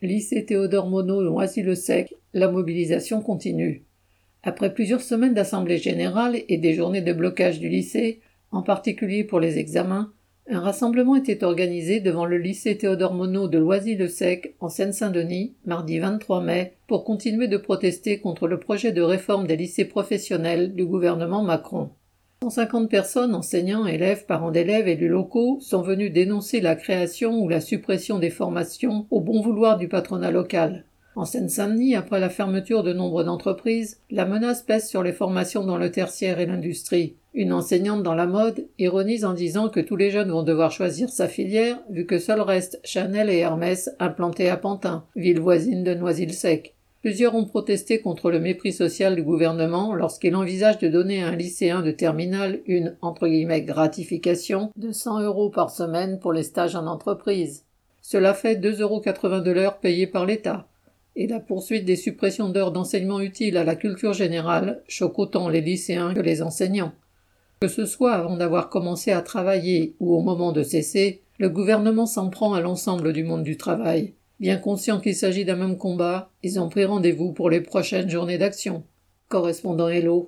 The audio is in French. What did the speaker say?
lycée Théodore Monod, Noisy-le-Sec, la mobilisation continue. Après plusieurs semaines d'assemblée générale et des journées de blocage du lycée, en particulier pour les examens, un rassemblement était organisé devant le lycée Théodore Monod de Loisy-le-Sec, en Seine-Saint-Denis, mardi 23 mai, pour continuer de protester contre le projet de réforme des lycées professionnels du gouvernement Macron. 150 personnes, enseignants, élèves, parents d'élèves, élus locaux, sont venus dénoncer la création ou la suppression des formations au bon vouloir du patronat local. En Seine-Saint-Denis, après la fermeture de nombre d'entreprises, la menace pèse sur les formations dans le tertiaire et l'industrie. Une enseignante dans la mode ironise en disant que tous les jeunes vont devoir choisir sa filière, vu que seul reste Chanel et Hermès implantés à Pantin, ville voisine de Noisy-le-Sec. Plusieurs ont protesté contre le mépris social du gouvernement lorsqu'il envisage de donner à un lycéen de terminale une entre guillemets gratification de 100 euros par semaine pour les stages en entreprise. Cela fait 2,80 euros de l'heure payée par l'État et la poursuite des suppressions d'heures d'enseignement utiles à la culture générale choque autant les lycéens que les enseignants. Que ce soit avant d'avoir commencé à travailler ou au moment de cesser, le gouvernement s'en prend à l'ensemble du monde du travail. Bien conscient qu'il s'agit d'un même combat, ils ont pris rendez-vous pour les prochaines journées d'action. Correspondant Hello.